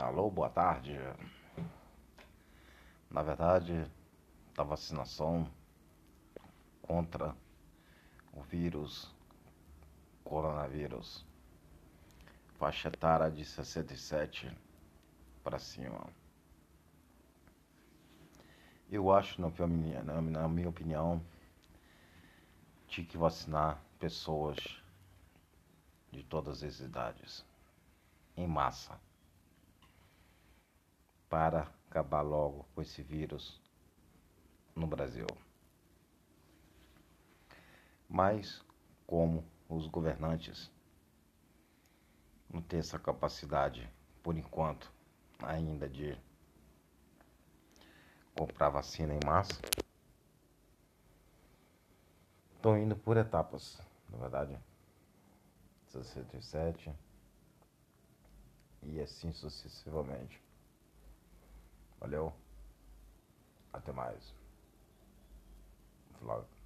Alô, boa tarde. Na verdade, a vacinação contra o vírus, coronavírus, faixa etária de 67 para cima. Eu acho, na minha opinião, tinha que vacinar pessoas de todas as idades, em massa, para acabar logo com esse vírus no Brasil. Mas, como os governantes não têm essa capacidade, por enquanto, ainda de comprar vacina em massa, estão indo por etapas, na verdade. 67 e assim sucessivamente. Valeu. Até mais. Flávio.